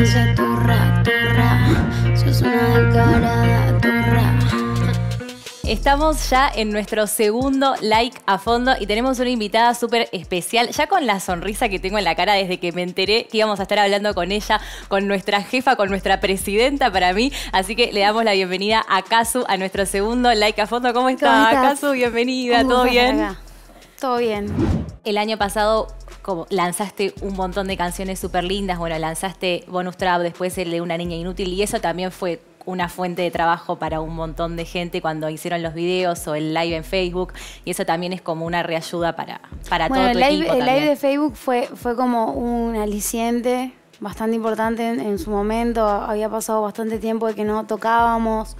turra, turra, sos una descarada, turra. Estamos ya en nuestro segundo like a fondo y tenemos una invitada súper especial, ya con la sonrisa que tengo en la cara desde que me enteré que íbamos a estar hablando con ella, con nuestra jefa, con nuestra presidenta para mí. Así que le damos la bienvenida a Kazu, a nuestro segundo like a fondo. ¿Cómo está, ¿Cómo estás? Kazu? Bienvenida, ¿todo bien? acá. Todo bien. El año pasado como lanzaste un montón de canciones súper lindas, bueno, lanzaste Bonus Trap, después el de Una Niña Inútil y eso también fue una fuente de trabajo para un montón de gente cuando hicieron los videos o el live en Facebook y eso también es como una reayuda para, para bueno, todo tu el live, equipo el live de Facebook fue, fue como un aliciente bastante importante en, en su momento. Había pasado bastante tiempo de que no tocábamos.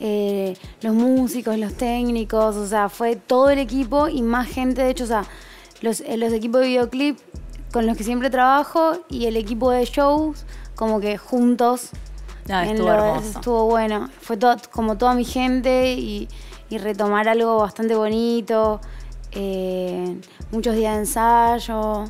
Eh, los músicos, los técnicos, o sea, fue todo el equipo y más gente. De hecho, o sea, los, eh, los equipos de videoclip con los que siempre trabajo y el equipo de shows, como que juntos en estuvo lo- hermoso. estuvo bueno. Fue todo, como toda mi gente y, y retomar algo bastante bonito. eh, muchos días de ensayo.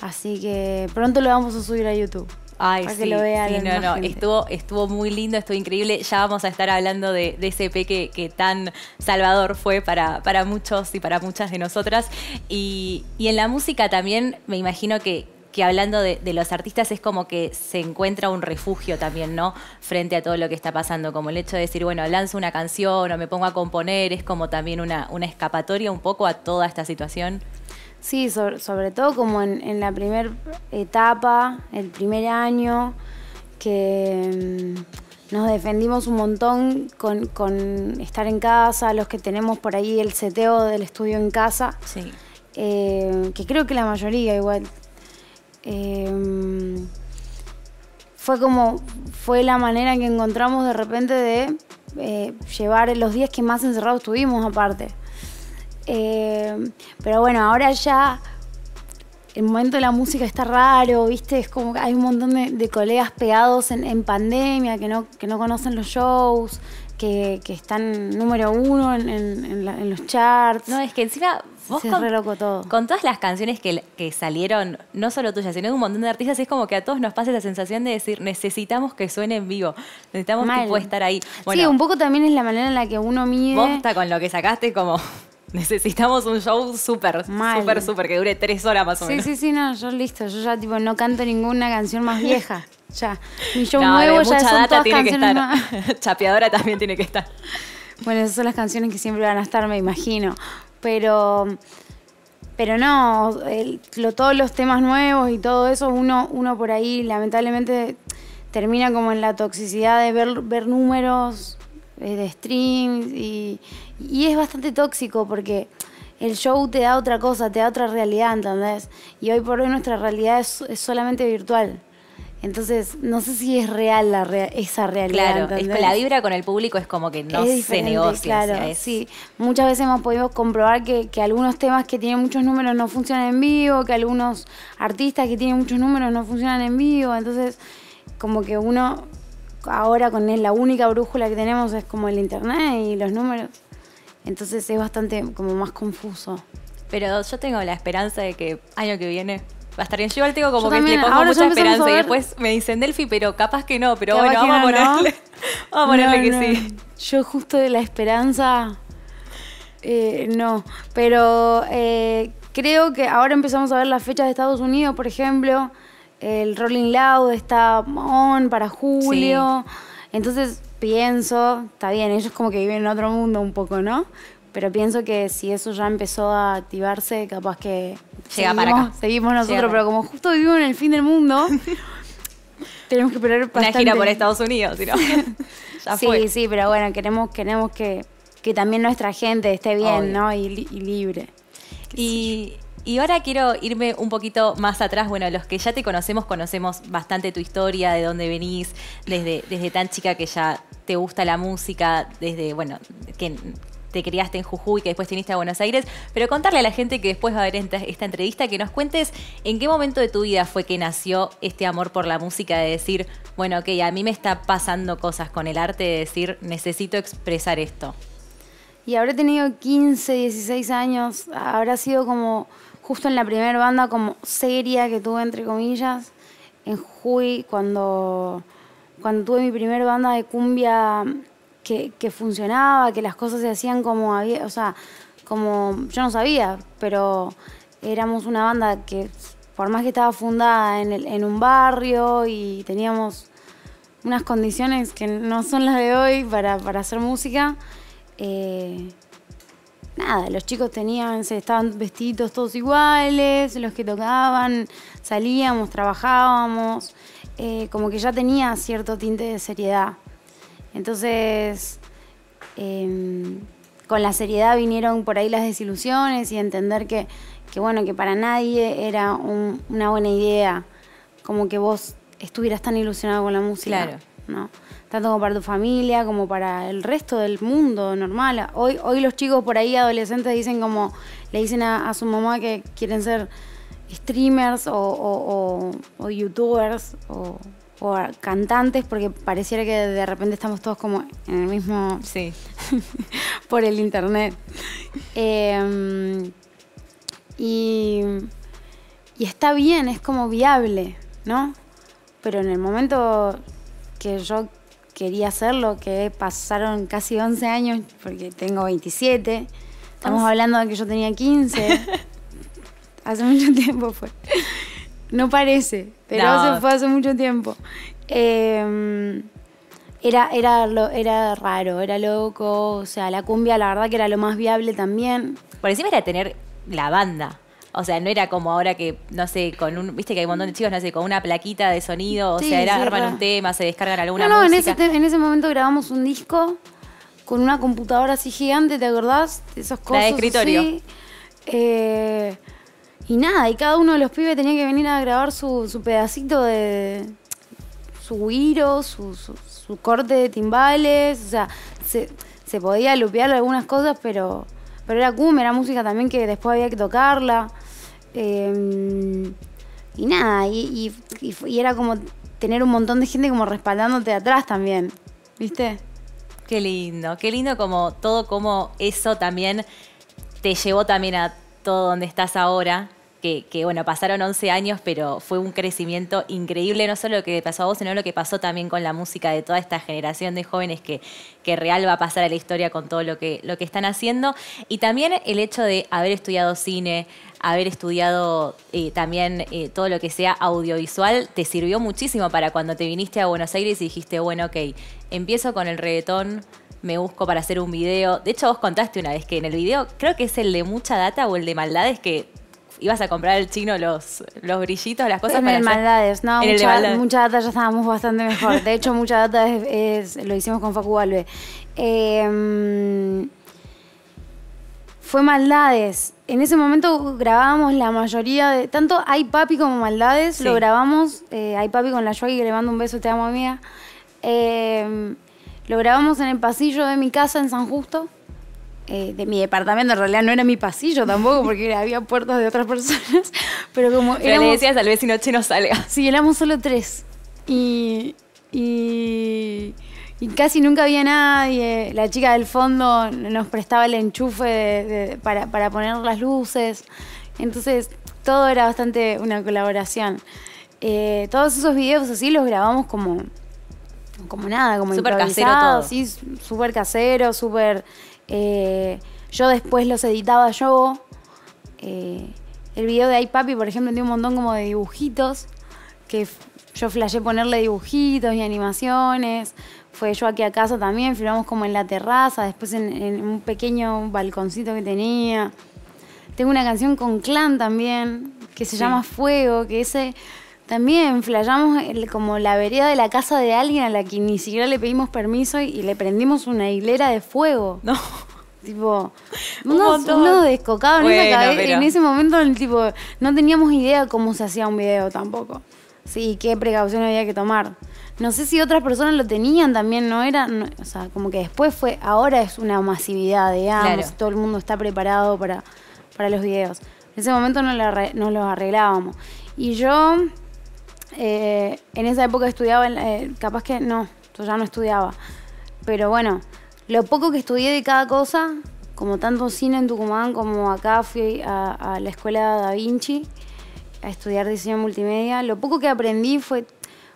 Así que pronto lo vamos a subir a YouTube. Ay, para sí, que lo vea sí, no, no, gente. estuvo, estuvo muy lindo, estuvo increíble. Ya vamos a estar hablando de, de ese EP que, que tan salvador fue para, para muchos y para muchas de nosotras. Y, y en la música también me imagino que, que hablando de, de los artistas es como que se encuentra un refugio también, ¿no? Frente a todo lo que está pasando, como el hecho de decir, bueno, lanzo una canción o me pongo a componer, es como también una, una escapatoria un poco a toda esta situación. Sí, sobre, sobre todo como en, en la primera etapa, el primer año, que mm, nos defendimos un montón con, con estar en casa, los que tenemos por ahí el seteo del estudio en casa. Sí. eh, que creo que la mayoría igual. eh, fue como, fue la manera que encontramos de repente de eh, llevar los días que más encerrados estuvimos aparte. Eh, pero bueno, ahora ya el momento de la música está raro, ¿viste? Es como que hay un montón de, de colegas pegados en, en pandemia que no, que no conocen los shows, que, que están número uno en, en- en la- en los charts. No, es que encima vos Se con, re loco todo. con todas las canciones que, que salieron, no solo tuyas, sino de un montón de artistas, es como que a todos nos pasa esa sensación de decir, necesitamos que suene en vivo, necesitamos Mal. tipo estar ahí. sí, Bueno, un poco también es la manera en la que uno mide. vos está con lo que sacaste como, necesitamos un show súper, súper, súper, que dure tres horas más o Sí, menos. sí, sí, no, yo listo, yo ya tipo no canto ninguna canción más vieja. Ya. Mi show No, nuevo ya mucha son data todas tiene que estar. Chapeadora también tiene que estar. Bueno, esas son las canciones que siempre van a estar, me imagino. Pero, pero no, el- lo- todos los temas nuevos y todo eso, uno, uno por ahí lamentablemente termina como en la toxicidad de ver, ver números de streams y, y es bastante tóxico porque el show te da otra cosa, te da otra realidad, ¿entendés? Y hoy por hoy nuestra realidad es, es solamente virtual. Entonces, no sé si es real la rea- esa realidad. Claro, es, ¿entendés? la vibra con el público es como que no Es se negocia. Claro, es- sí. Muchas veces hemos podido comprobar que, que algunos temas que tienen muchos números no funcionan en vivo, que algunos artistas que tienen muchos números no funcionan en vivo. Entonces, como que uno ahora con él, la única brújula que tenemos es como el internet y los números. Entonces es bastante como más confuso. Pero yo tengo la esperanza de que año que viene va a estar bien. Yo igual tengo como Yo que también, le pongo ahora mucha esperanza y después me dicen Delphi, pero capaz que no. Pero Capaz bueno, vamos a ponerle, vamos a ponerle No, que sí. Yo justo de la esperanza, eh, no. Pero eh, creo que ahora empezamos a ver las fechas de Estados Unidos, por ejemplo. El Rolling Loud está on para julio. Entonces pienso, está bien, ellos como que viven en otro mundo un poco, ¿no? Pero pienso que si eso ya empezó a activarse, capaz que Llega para seguimos, acá. seguimos nosotros, para pero como justo vivimos en el fin del mundo, tenemos que esperar bastante. Una gira por Estados Unidos, si no. ya sí, fue. sí, pero bueno, queremos, queremos que, que también nuestra gente esté bien, Obvio. ¿no? Y, y libre. Y, y ahora quiero irme un poquito más atrás. Bueno, los que ya te conocemos, conocemos bastante tu historia, de dónde venís, desde, desde tan chica que ya te gusta la música, desde, bueno, que te criaste en Jujuy, que después te viniste a Buenos Aires. Pero contarle a la gente que después va a ver esta, esta entrevista, que nos cuentes en qué momento de tu vida fue que nació este amor por la música, de decir, bueno, ok, a mí me está pasando cosas con el arte, de decir, necesito expresar esto. Y habré tenido 15, 16 años, habrá sido como justo en la primera banda como seria que tuve, entre comillas. en Jujuy cuando, cuando tuve mi primer banda de cumbia que, que funcionaba, que las cosas se hacían como había, o sea, como yo no sabía, pero éramos una banda que por más que estaba fundada en, el- en un barrio y teníamos unas condiciones que no son las de hoy para, para hacer música, eh, nada, los chicos tenían, se estaban vestidos todos iguales, los que tocaban, salíamos, trabajábamos, eh, como que ya tenía cierto tinte de seriedad. Entonces, eh, con la seriedad vinieron por ahí las desilusiones y entender que, que bueno, que para nadie era un- una buena idea como que vos estuvieras tan ilusionado con la música. Claro. ¿no? Tanto como para tu familia, como para el resto del mundo normal. Hoy, hoy los chicos por ahí, adolescentes, dicen como, le dicen a, a su mamá que quieren ser streamers o, o- o- o youtubers o, cantantes porque pareciera que de repente estamos todos como en el mismo Sí. por el internet. Eh, y, y está bien, es como viable, ¿no? Pero en el momento que yo quería hacerlo, que pasaron casi 11 años, porque tengo 27, estamos Once. hablando de que yo tenía 15, hace mucho tiempo fue. No parece, pero No. fue hace mucho tiempo. Eh, era, era, lo- era raro, era loco, o sea, la cumbia la verdad que era lo más viable también. Por encima era tener la banda. O sea, no era como ahora que, no sé, con un, viste que hay un montón de chicos, no sé, con una plaquita de sonido, o Sí, sea, era sí, arman un tema, se descargan alguna no, no, en ese, en ese momento grabamos un disco con una computadora así gigante, ¿te acordás? De esos La cosas de escritorio. así. Eh, y nada, y cada uno de los pibes tenía que venir a grabar su, su pedacito de su guiro, su, su, su corte de timbales, o sea, se, se podía lupear algunas cosas, pero, pero era cumbia, era música también que después había que tocarla. Eh, y nada, y era como tener un montón de gente como respaldándote atrás también, ¿viste? Qué lindo, qué lindo como todo como eso también te llevó también a todo donde estás ahora. Que, que, bueno, pasaron 11 años, pero fue un crecimiento increíble, no solo lo que pasó a vos, sino lo que pasó también con la música de toda esta generación de jóvenes que, que real va a pasar a la historia con todo lo que, lo que están haciendo. Y también el hecho de haber estudiado cine, haber estudiado eh, también eh, todo lo que sea audiovisual, te sirvió muchísimo para cuando te viniste a Buenos Aires y dijiste, bueno, ok, empiezo con el reggaetón, me busco para hacer un video. De hecho, vos contaste una vez que en el video, creo que es el de mucha data o el de maldades, que ibas a comprar al chino los, los brillitos, las cosas en para el hacer- Maldades, no, En el de mucha, Maldades. mucha data ya estábamos bastante mejor. De hecho, mucha data es, es- lo hicimos con Facu Balbe. Eh, fue Maldades. En ese momento grabábamos la mayoría de. Tanto Hay Papi como Maldades, Sí. lo grabamos. Eh, Hay Papi con la Yogi, que le mando un beso, te amo, amiga. Eh, lo grabamos en el pasillo de mi casa en San Justo. Eh, de mi departamento, en realidad no era mi pasillo tampoco, porque había puertas de otras personas. Pero como Pero le éramos- decías al vecino chino salga. Sí, éramos solo tres. Y, y, y casi nunca había nadie. La chica del fondo nos prestaba el enchufe de- de- para, para poner las luces. Entonces, todo era bastante una colaboración. Eh, todos esos videos así los grabamos como, como nada, como Súper casero todo. sí, súper casero, súper... eh, yo después los editaba yo. Eh, el video de Ay Papi, por ejemplo, tiene un montón como de dibujitos, que yo flashé ponerle dibujitos y animaciones. Fue yo aquí a casa también, filmamos como en la terraza, después en, en un pequeño balconcito que tenía. Tengo una canción con Clan también, que se Sí. llama Fuego, que ese también flayamos el- como la vereda de la casa de alguien a la que ni siquiera le pedimos permiso y, y le prendimos una hilera de fuego. No. Tipo, Un unos, montón. unos descocados en, esa pero- en ese momento, tipo, no teníamos idea cómo se hacía un video tampoco. Sí, qué precaución había que tomar. No sé si otras personas lo tenían también, no era, no- o sea, como que después fue, ahora es una masividad, digamos, Claro. todo el mundo está preparado para, para los videos. En ese momento no, lo arre- no los arreglábamos. Y yo, eh, en esa época estudiaba, eh, capaz que no, yo ya no estudiaba. Pero bueno, lo poco que estudié de cada cosa, como tanto cine en Tucumán como acá fui a, a la escuela Da Vinci, a estudiar diseño multimedia. Lo poco que aprendí fue,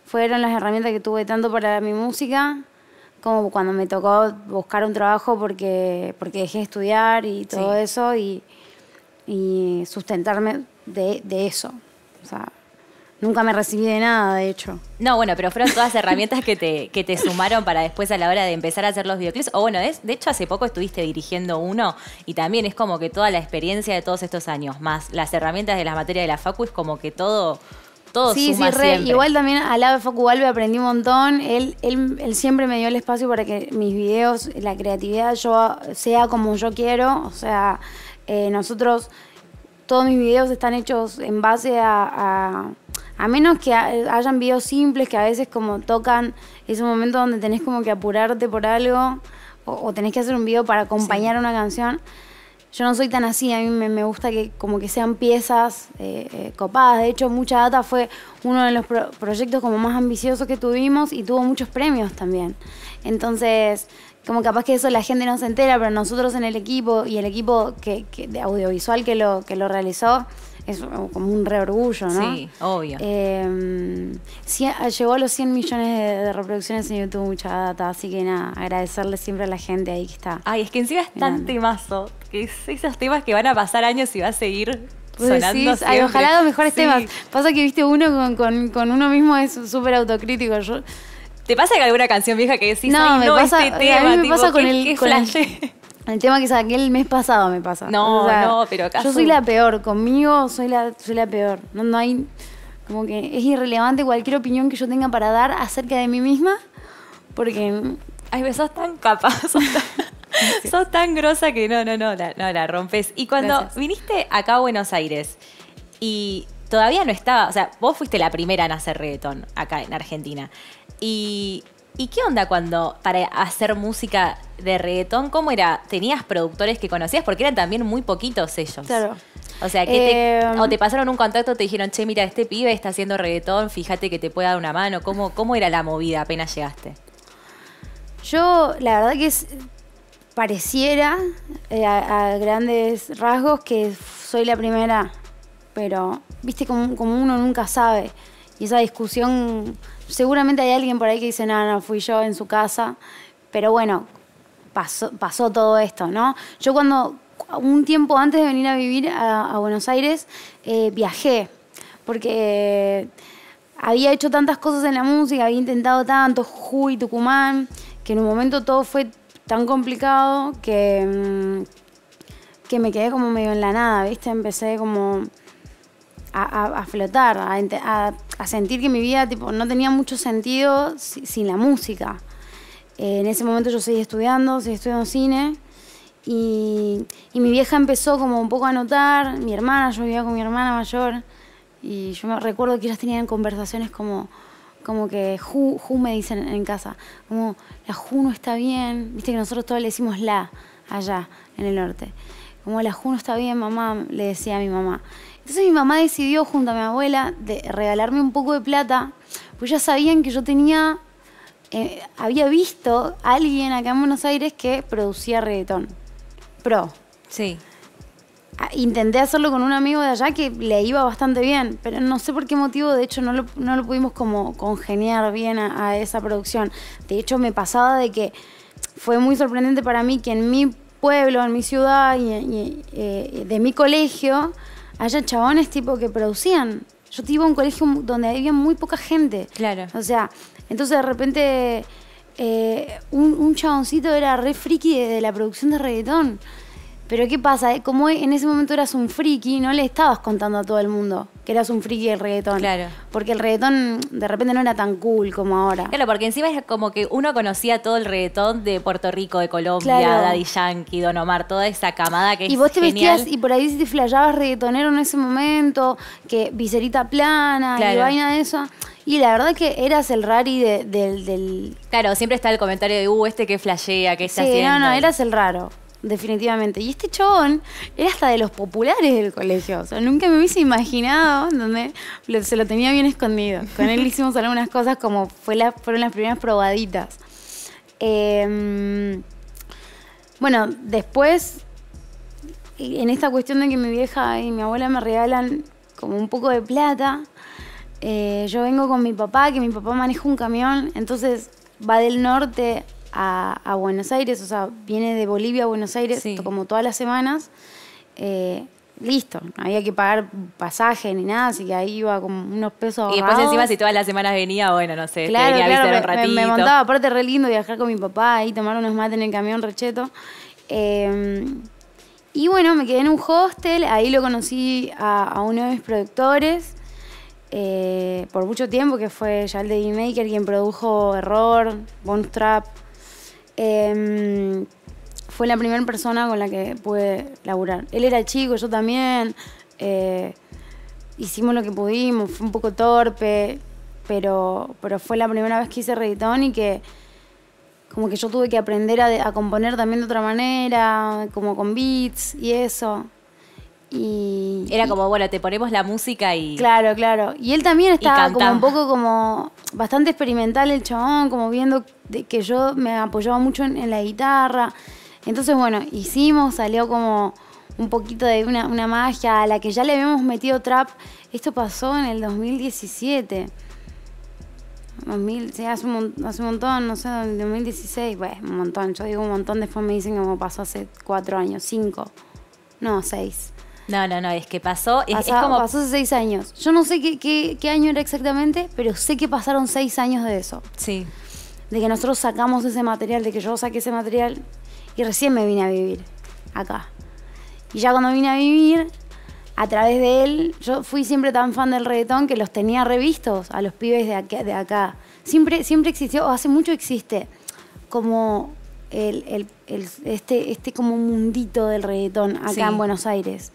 fueron las herramientas que tuve tanto para mi música como cuando me tocó buscar un trabajo porque, porque dejé de estudiar y todo eso y, y sustentarme de, de eso. O sea, Nunca me recibí de nada, de hecho. No, bueno, pero fueron todas herramientas que te, que te sumaron para después a la hora de empezar a hacer los videoclips. O bueno, es, de hecho hace poco estuviste dirigiendo uno y también es como que toda la experiencia de todos estos años, más las herramientas de la materia de la Facu, es como que todo... Todo sí, suma sí, re. siempre. Igual también al lado de Facu Valve aprendí un montón. Él, él, él siempre me dio el espacio para que mis videos, la creatividad, yo sea como yo quiero. O sea, eh, nosotros, todos mis videos están hechos en base a, a a menos que hayan videos simples que a veces como tocan ese momento donde tenés como que apurarte por algo o, tenés que hacer un video para acompañar una canción. Yo no soy tan así, a mí me, gusta que como que sean piezas eh, eh, copadas. De hecho, Mucha Data fue uno de los proyectos como más ambiciosos que tuvimos y tuvo muchos premios también. Entonces, como capaz que eso la gente no se entera, pero nosotros en el equipo y el equipo que, que de audiovisual que lo, que lo realizó, es como un re orgullo, ¿no? Sí, obvio. Eh, llegó a los 100 millones de, reproducciones en YouTube, mucha data, así que nada, agradecerle siempre a la gente ahí que está. Ay, es que encima es tan temazo, que es esos temas que van a pasar años y va a seguir sonando Ay, ojalá los mejores temas. Pasa que viste uno con, con, con uno mismo es súper autocrítico. Yo, ¿Te pasa que alguna canción vieja que decís, no, me no, pasa, este tema, a mí me pasa con el, con el, el tema que saqué el mes pasado me pasa. No, no, pero acaso... Yo soy la peor, conmigo soy la, soy la peor. No, no hay. Como que es irrelevante cualquier opinión que yo tenga para dar acerca de mí misma, porque. Ay, sos tan capaz, sos tan, grosa que no, no, no, la, no la rompes. Y cuando viniste acá a Buenos Aires y todavía no estaba, o sea, vos fuiste la primera en hacer reggaetón acá en Argentina. Y ¿Y qué onda cuando, para hacer música de reggaetón, cómo era? ¿Tenías productores que conocías? Porque eran también muy poquitos ellos. Claro. O sea, que te, eh, o te pasaron un contacto, te dijeron, che, mira, este pibe está haciendo reggaetón, fíjate que te puede dar una mano. ¿Cómo, cómo era la movida apenas llegaste? Yo, la verdad que es, pareciera eh, a, grandes rasgos que soy la primera, pero, viste, como, como uno nunca sabe. Y esa discusión seguramente hay alguien por ahí que dice, no, no, fui yo en su casa, pero bueno, pasó, todo esto, ¿no? Yo cuando, un tiempo antes de venir a vivir a, Buenos Aires, eh, viajé, porque había hecho tantas cosas en la música, había intentado tanto, Jujuy, Tucumán, que en un momento todo fue tan complicado que, mm, que me quedé como medio en la nada, ¿viste? Empecé como a, flotar, a, sentir que mi vida tipo, no tenía mucho sentido sin la música. Eh, en ese momento yo seguí estudiando, seguí estudiando cine y, mi vieja empezó como un poco a notar, mi hermana, yo vivía con mi hermana mayor y yo me recuerdo que ellas tenían conversaciones como, como que Ju, me dicen en casa, como la Ju no está bien, viste que nosotros todos le decimos la allá en el norte, como la Ju no está bien, mamá, le decía a mi mamá. Entonces mi mamá decidió junto a mi abuela de regalarme un poco de plata, pues ya sabían que yo tenía, eh, había visto a alguien acá en Buenos Aires que producía reggaetón. Pro. Sí. Ah, intenté hacerlo con un amigo de allá que le iba bastante bien, pero no sé por qué motivo, de hecho no lo, no lo pudimos como congeniar bien a, esa producción. De hecho me pasaba de que fue muy sorprendente para mí que en mi pueblo, en mi ciudad y, eh, de mi colegio, haya chabones tipo que producían. Yo iba a un colegio donde había muy poca gente. Claro. O sea, entonces de repente eh, un, un, chaboncito era re friki de, la producción de reggaetón. Pero ¿qué pasa? Eh, como en ese momento eras un friki, no le estabas contando a todo el mundo que eras un friki del reggaetón. Claro. Porque el reggaetón de repente no era tan cool como ahora. Claro, porque encima es como que uno conocía todo el reggaetón de Puerto Rico, de Colombia, Daddy Yankee, Don Omar, toda esa camada que y vos te vestías y por ahí te flayabas reggaetonero en ese momento, que viserita plana y vaina de eso. Y la verdad que eras el rari del... Claro, siempre está el comentario de, uh, este que flashea, que está sí, haciendo. no, no, eras el raro definitivamente. Y este chabón era hasta de los populares del colegio. O sea, nunca me hubiese imaginado donde se lo tenía bien escondido. Con él hicimos algunas cosas como fue la, fueron las primeras probaditas. Em, bueno, después, en esta cuestión de que mi vieja y mi abuela me regalan como un poco de plata. Eh, yo vengo con mi papá, que mi papá maneja un camión, entonces va del norte a, Buenos Aires, o sea, viene de Bolivia a Buenos Aires como todas las semanas. Eh, listo, no había que pagar pasaje ni nada, así que ahí iba como unos pesos. Y después encima si todas las semanas venía, bueno, no sé, claro, claro, un ratito. Me, montaba, aparte re lindo viajar con mi papá y tomar unos mates en el camión recheto. Em, y bueno, me quedé en un hostel, ahí lo conocí a, uno de mis productores. Eh, por mucho tiempo, que fue ya el de D-Maker, quien produjo Error, Bonus Trap. Em, fue la primera persona con la que pude laburar. Él era chico, yo también. Eh, hicimos lo que pudimos, fue un poco torpe, pero, pero fue la primera vez que hice reggaetón y que como que yo tuve que aprender a, componer también de otra manera, como con beats y eso. Y, Era como, bueno, te ponemos la música y... Claro, claro. Y él también estaba como un poco como bastante experimental el chabón, como viendo que yo me apoyaba mucho en la guitarra. Entonces, bueno, hicimos, salió como un poquito de una, magia a la que ya le habíamos metido trap. Esto pasó en el 2017. 2000, sí, hace un, hace un montón, no sé, 2016, bueno, un montón. Yo digo un montón, después me dicen como pasó hace cuatro años, cinco, no, seis. No, no, no, es que pasó. Es, como... Pasó hace seis años. Yo no sé qué, qué, qué, año era exactamente, pero sé que pasaron seis años de eso. Sí. De que nosotros sacamos ese material, de que yo saqué ese material y recién me vine a vivir acá. Y ya cuando vine a vivir, a través de él, yo fui siempre tan fan del reggaetón que los tenía revistos a los pibes de acá. De acá. Siempre, siempre existió, o hace mucho existe, como el, este, este como mundito del reggaetón acá en Buenos Aires.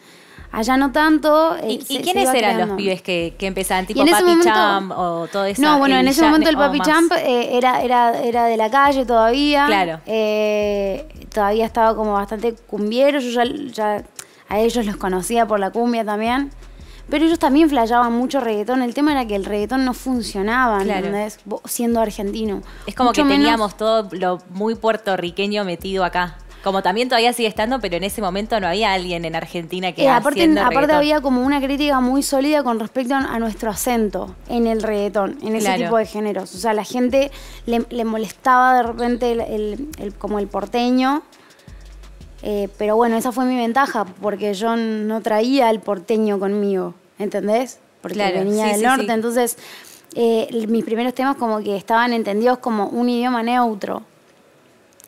Allá no tanto. ¿Y, eh, quiénes eran los pibes que, que empezaban? ¿Tipo Papi Champ o todo eso? No, bueno, en ese momento el Papi Champ eh, era, era, era de la calle todavía. Claro. Eh, todavía estaba como bastante cumbiero. Yo ya, a ellos los conocía por la cumbia también. Pero ellos también flayaban mucho reggaetón. El tema era que el reggaetón no funcionaba, ¿entendés? Siendo argentino. Es como que teníamos todo lo muy puertorriqueño metido acá. Como también todavía sigue estando, pero en ese momento no había alguien en Argentina que... Eh, aparte aparte había como una crítica muy sólida con respecto a nuestro acento en el reggaetón, en ese tipo de géneros. O sea, la gente le, molestaba de repente el, como el porteño. Eh, pero bueno, esa fue mi ventaja, porque yo no traía el porteño conmigo, ¿entendés? Porque venía del norte, entonces eh, mis primeros temas como que estaban entendidos como un idioma neutro.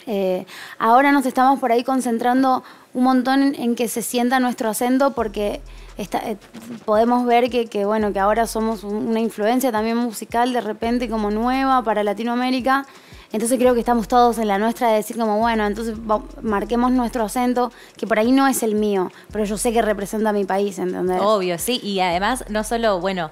Eh, ahora nos estamos por ahí concentrando un montón en, que se sienta nuestro acento porque eh, podemos ver que, bueno, que ahora somos una influencia también musical de repente como nueva para Latinoamérica. Entonces creo que estamos todos en la nuestra de decir como, bueno, entonces marquemos nuestro acento, que por ahí no es el mío, pero yo sé que representa a mi país, ¿entendés? Obvio, sí, y además no solo, bueno,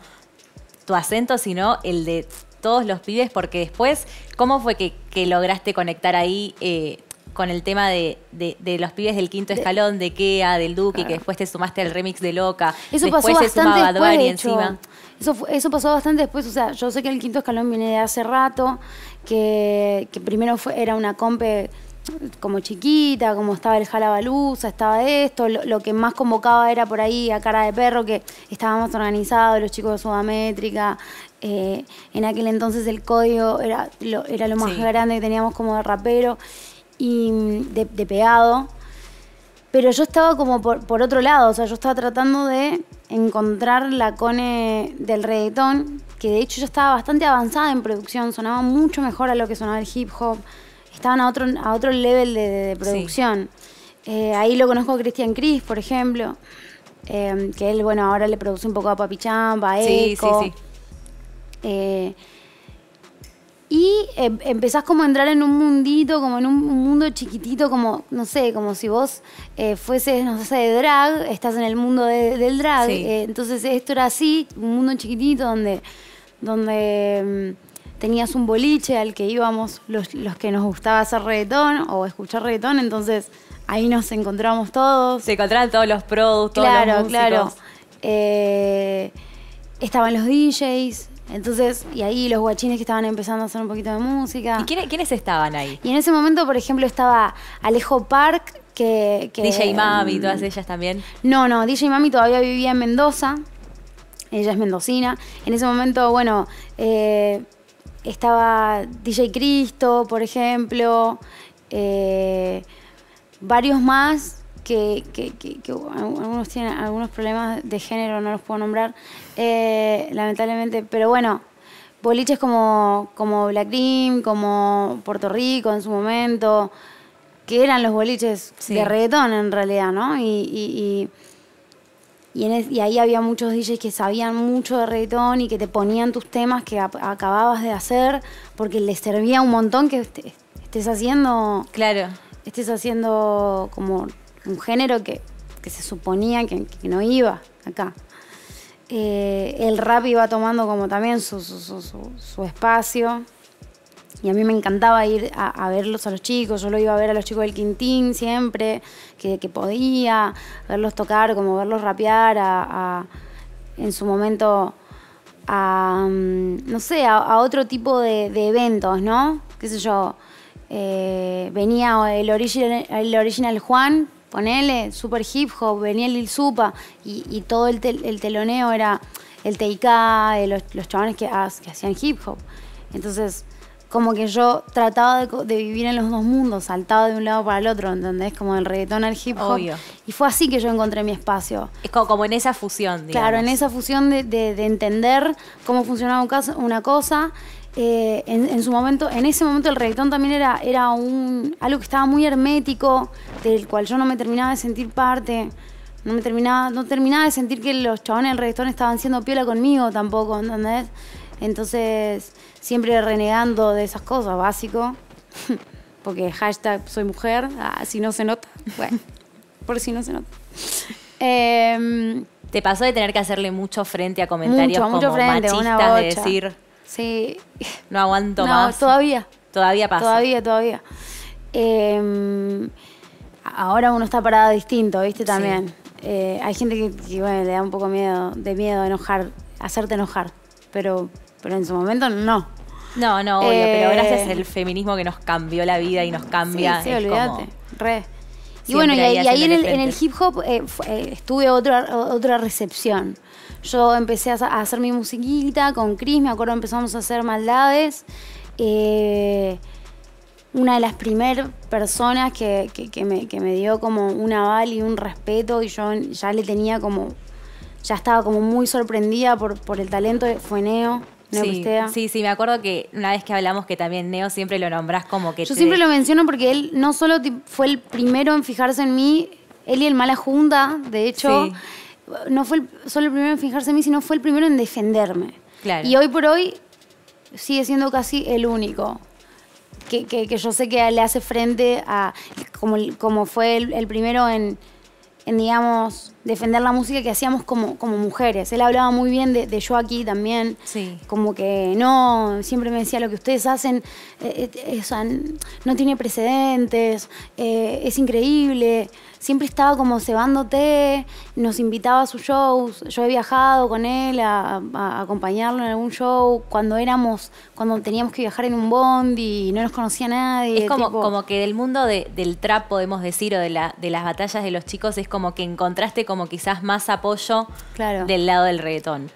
tu acento, sino el de todos los pibes, porque después, ¿cómo fue que, lograste conectar ahí eh, con el tema de, los pibes del quinto escalón, de Kea, del Duque, que después te sumaste al remix de Loca? Eso después pasó bastante después, encima. Eso, eso pasó bastante después, o sea, yo sé que el quinto escalón viene de hace rato, que, primero fue, era una compe como chiquita, como estaba el Jalabaluza, estaba esto, lo, que más convocaba era por ahí a cara de perro, que estábamos organizados, los chicos de Sudamétrica, eh, en aquel entonces el código era lo, era lo más grande que teníamos como de rapero y de, pegado. Pero yo estaba como por, otro lado, o sea, yo estaba tratando de encontrar la cone del reggaetón, que de hecho ya estaba bastante avanzada en producción, sonaba mucho mejor a lo que sonaba el hip hop, estaban a otro, a otro level de, producción. Eh, ahí lo conozco a Christian Cris, por ejemplo, eh, que él, bueno, ahora le produce un poco a Papi Champa, a Eco. Sí, sí, sí. Eh, y em, empezás como a entrar en un mundito, como en un mundo chiquitito, como, no sé, como si vos eh, fueses, no sé, de drag, estás en el mundo del drag. Eh, entonces esto era así, un mundo chiquitito donde, donde em, tenías un boliche al que íbamos los, que nos gustaba hacer reggaetón o escuchar reggaetón, entonces ahí nos encontramos todos. Se encontraban todos los productos, claro, Claro, estaban los DJs, entonces, y ahí los guachines que estaban empezando a hacer un poquito de música. ¿Y quiénes, estaban ahí? Y en ese momento, por ejemplo, estaba Alejo Park, que... DJ Mami, todas ellas también. No, no, DJ Mami todavía vivía en Mendoza. ella es mendocina. En ese momento, bueno, eh, estaba DJ Cristo, por ejemplo, eh, varios más que, que, que, que algunos tienen algunos problemas de género, no los puedo nombrar, eh, lamentablemente, pero bueno, boliches como, como Black Dream, como Puerto Rico en su momento, que eran los boliches Sí. de reggaetón en realidad, ¿no? Y, y- y- y, en es- y ahí había muchos DJs que sabían mucho de reggaetón y que te ponían tus temas que ap- acababas de hacer porque les servía un montón que est- estés haciendo Claro. estés haciendo como un género que, que se suponía que, no iba acá. Eh, el rap iba tomando como también su, su- su- espacio. Y a mí me encantaba ir a, verlos a los chicos. Yo lo iba a ver a los chicos del Quintín siempre, que, que podía, verlos tocar, como verlos rapear, a, en su momento a, mm, no sé, a, otro tipo de, de eventos, ¿no? Qué sé yo, eh, venía el original, el original Juan, ponele, super hip hop, venía el Lil Supa y, y todo el, tel- el teloneo era el TIK, eh, los, los chavales que, que hacían hip hop. Entonces, como que yo trataba de, de vivir en los dos mundos, saltaba de un lado para el otro, ¿entendés? Como del reggaetón al hip hop. Obvio. Y fue así que yo encontré mi espacio. Es como, como en esa fusión, digamos. Claro, en esa fusión de, de- de entender cómo funcionaba un caso- una cosa. Eh, en, en su momento, en ese momento el reggaetón también era, era un, algo que estaba muy hermético, del cual yo no me terminaba de sentir parte. No me terminaba, no terminaba de sentir que los chabones del reggaetón estaban siendo piola conmigo tampoco, ¿entendés? Entonces, siempre renegando de esas cosas, básico. Porque hashtag soy mujer, ah, si no se nota. Bueno, por si no se nota. Em, ¿Te pasó de tener que hacerle mucho frente a comentarios mucho, mucho como frente, una machistas, de decir, Sí. no aguanto No, más? todavía. Todavía pasa. Todavía, todavía. Eh, ahora uno está parado distinto, ¿viste? También. Eh, hay gente que, que, bueno, le da un poco miedo, de miedo enojar, hacerte enojar. Pero, pero en su momento no. No, no, obvio, Eh, pero gracias al feminismo que nos cambió la vida y nos cambia. Sí, sí, olvídate. como- Re. Y bueno, y, ahí ahí- y ahí en el, en hip hop eh, eh, estuve otra, otra recepción. Yo empecé a, hacer mi musiquita con Chris, me acuerdo empezamos a hacer maldades. Eh, una de las primeras personas que, que- que me, que me dio como un aval y un respeto y yo ya le tenía como, ya estaba como muy sorprendida por, por el talento, fue Neo Sí, sí, sí, me acuerdo que una vez que hablamos que también Neo siempre lo nombrás como que Yo te- siempre lo menciono porque él no solo fue el primero en fijarse en mí, él y el Mala Junta, de hecho, Sí. no fue el- solo el primero en fijarse en mí, sino fue el primero en defenderme. Claro. Y hoy por hoy sigue siendo casi el único. Que, que- que yo sé que le hace frente a, como, como fue el, el primero en, en, digamos, defender la música que hacíamos como, como mujeres. Él hablaba muy bien de, de yo aquí también. Sí. Como que no, siempre me decía lo que ustedes hacen eh, eh, o sea, n- no tiene precedentes, eh, es increíble. Siempre estaba como cebándote, nos invitaba a sus shows. Yo he viajado con él a, a acompañarlo en algún show cuando éramos, cuando teníamos que viajar en un bondi y no nos conocía nadie. Es como, tipo- como que del mundo de- del trap, podemos decir, o de, la, de las batallas de los chicos, es como que encontraste como quizás más apoyo Claro. del lado del reggaetón.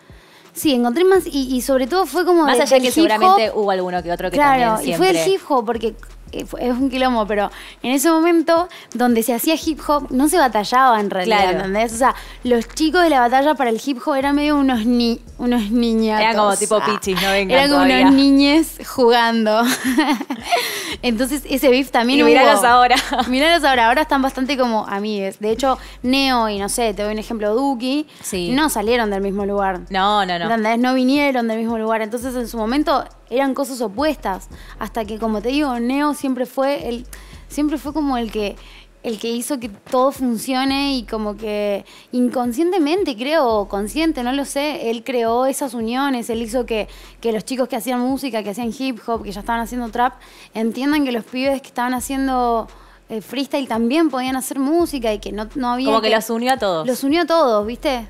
Sí, encontré más y, y sobre todo fue como Más de- allá que seguramente hubo alguno que otro que Claro, también y fue siempre... el hip hop porque es un quilombo, pero en ese momento donde se hacía hip hop no se batallaba en realidad, Claro. ¿entendés? O sea, los chicos de la batalla para el hip hop eran medio unos ni unos niñatos. Eran como tipo Ah, pichis, no vengan Eran como todavía. unos niñes jugando. Entonces ese beef también Y hubo. míralos ahora. Míralos ahora, ahora están bastante como amigues. De hecho, Neo y no sé, te doy un ejemplo, Duki, Sí. no salieron del mismo lugar. No, no, no. ¿Entendés? No vinieron del mismo lugar. Entonces, en su momento eran cosas opuestas. Hasta que, como te digo, Neo siempre fue el. Siempre fue como el que. El que hizo que todo funcione y como que inconscientemente, creo, o consciente, no lo sé, él creó esas uniones, él hizo que, que los chicos que hacían música, que hacían hip hop, que ya estaban haciendo trap, entiendan que los pibes que estaban haciendo eh, freestyle también podían hacer música y que no, no había... Como que los unió a todos. Los unió a todos, ¿viste?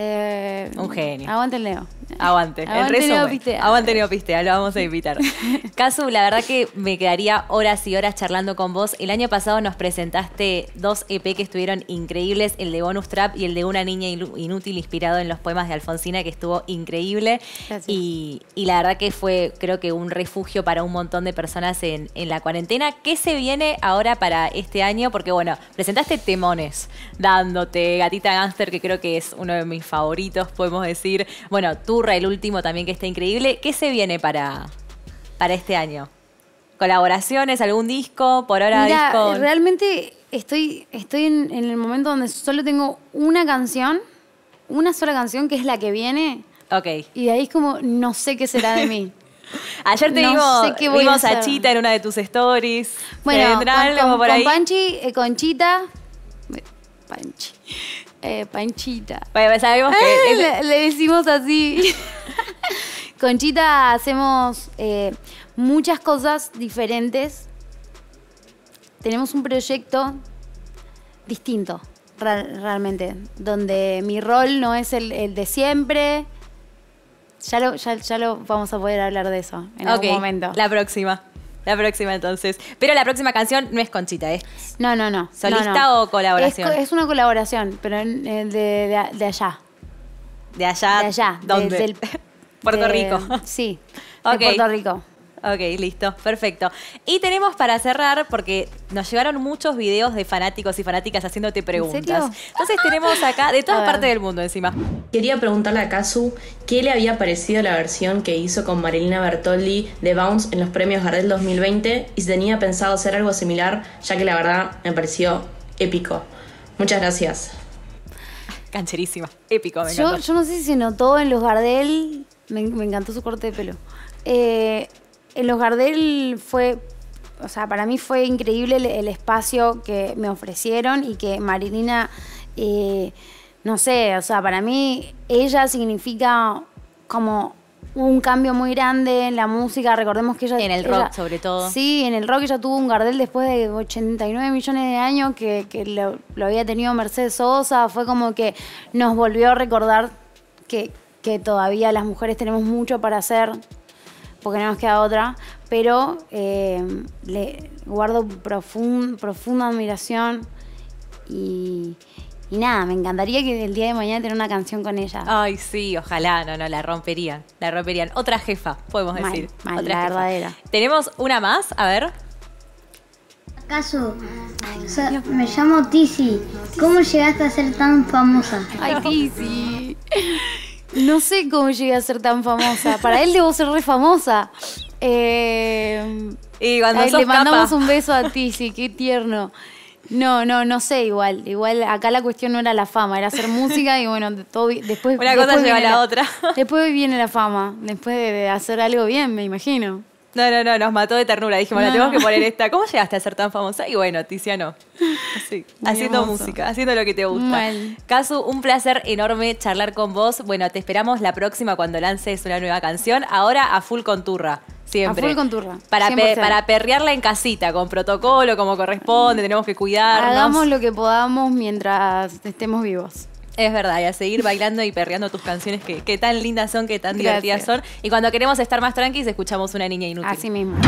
Eh, Un genio. Aguante el Leo. Aguante, el Aguante resumen. Neopistea. Aguante Neopistea, lo vamos a invitar. Casu, la verdad que me quedaría horas y horas charlando con vos. El año pasado nos presentaste dos EP que estuvieron increíbles, el de Bonus Trap y el de Una niña inútil inspirado en los poemas de Alfonsina, que estuvo increíble. Y, y la verdad que fue, creo que un refugio para un montón de personas en, en la cuarentena. ¿Qué se viene ahora para este año? Porque bueno, presentaste temones, dándote, Gatita Gangster, que creo que es uno de mis favoritos, podemos decir. Bueno, Turra, el último también que está increíble. ¿Qué se viene para, para este año? ¿Colaboraciones? ¿Algún disco? Por ahora Mira, disco. realmente estoy, estoy en, en el momento donde solo tengo una canción, una sola canción que es la que viene, Ok. y de ahí es como, no sé qué será de mí. Ayer te No vimos, sé a. Chita en una de tus stories. Bueno, ¿Vendrá con, algo con- por con ahí? Panchi, eh, Conchita, eh, Panchi, eh, Panchita. Bueno, sabemos que es- le, le decimos así. Conchita hacemos eh, muchas cosas diferentes. Tenemos un proyecto distinto, realmente, donde mi rol no es el, el de siempre. Ya lo, ya, ya lo vamos a poder hablar de eso en algún momento. La próxima. La próxima entonces. Pero la próxima canción no es Conchita, ¿eh? No, no, no. ¿Solista no, no. o colaboración? Es, una colaboración, pero en- eh, de, de- de allá. De allá. De allá. de- ¿Dónde? del- Puerto Rico. Sí, Ok. de Puerto Rico. Ok, listo, perfecto. Y tenemos para cerrar, porque nos llegaron muchos videos de fanáticos y fanáticas haciéndote preguntas. serio? Entonces tenemos acá, de todas partes del mundo encima. Quería preguntarle a Kazu qué le había parecido la versión que hizo con Marilina Bertoldi de Bounce en los premios Gardel 2020 y si tenía pensado hacer algo similar, ya que la verdad me pareció épico. Muchas gracias. Cancherísima, épico, me yo no sé si se notó en los Gardel, me, me encantó su corte de pelo. Eh, en los Gardel fue, o sea, para mí fue increíble el, el espacio que me ofrecieron y que Marilina, eh, no sé, o sea, para mí ella significa como un cambio muy grande en la música. Recordemos que ella. En el ella- rock, sobre todo. Sí, en el rock ella tuvo un Gardel después de 89 millones de años que, que lo, lo había tenido Mercedes Sosa. Fue como que nos volvió a recordar que, que todavía las mujeres tenemos mucho para hacer, porque no nos queda otra. Pero eh, le guardo profun- profunda admiración y, y nada, me encantaría que el día de mañana tener una canción con ella. Ay, sí, ojalá, no, no, la romperían, la romperían. Otra jefa, podemos Mal, decir. mal, Otra la jefa. verdadera. Tenemos una más, a ver. ¿Acaso? O sea, me llamo Tizi. ¿Cómo llegaste a ser tan famosa? Ay, Tizi. No sé cómo llegué a ser tan famosa. Para él debo ser re famosa. Eh, Y cuando ay, sos le mandamos capa- un beso a Tizi, qué tierno. No, no, no sé igual. Igual acá la cuestión no era la fama, era hacer música y bueno, todo, después... Una cosa lleva a la otra. Después viene la fama, después de, de hacer algo bien, me imagino. No, no, no, nos mató de ternura. Dijimos, la No. tenemos que poner esta. ¿Cómo llegaste a ser tan famosa? Y bueno, Tiziano. Así, Muy haciendo hermoso. música, haciendo lo que te gusta. Mal. Casu, un placer enorme charlar con vos. Bueno, te esperamos la próxima cuando lances una nueva canción. Ahora a full con turra. Siempre. A full con turra, Para, pe- 100%. para perrearla en casita, con protocolo, como corresponde, tenemos que cuidarnos. Hagamos lo que podamos mientras estemos vivos. Es verdad, y a seguir bailando y perreando tus canciones que, tan lindas son, que tan divertidas son. Y cuando queremos estar más tranquilos, escuchamos una niña inútil. Así mismo.